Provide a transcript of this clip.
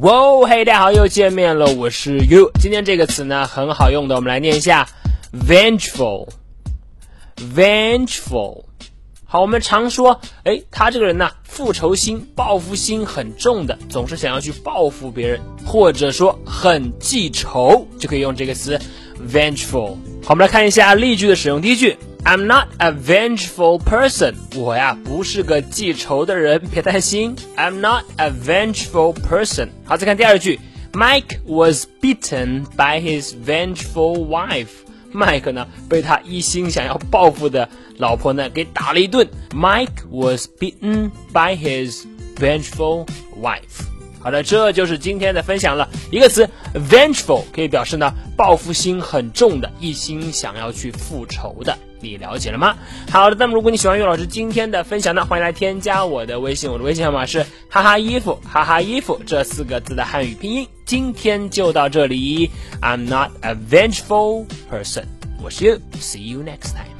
哇，嘿，大家好，又见面了，我是 You。今天这个词呢很好用的，我们来念一下，vengeful，vengeful。好，我们常说，哎，他这个人呢，复仇心、报复心很重的，总是想要去报复别人，或者说很记仇，就可以用这个词 vengeful。好，我们来看一下例句的使用。第一句。I'm not a vengeful person。我呀不是个记仇的人，别担心。I'm not a vengeful person。好，再看第二句，Mike was beaten by his vengeful wife。麦克呢被他一心想要报复的老婆呢给打了一顿。Mike was beaten by his vengeful wife。好的，这就是今天的分享了。一个词 vengeful 可以表示呢报复心很重的，一心想要去复仇的。 你了解了吗？好的，那么如果你喜欢岳老师今天的分享呢，欢迎来添加我的微信，我的微信号码是哈哈衣服哈哈衣服这四个字的汉语拼音。今天就到这里，I'm not a vengeful person，我是 You，see you next time。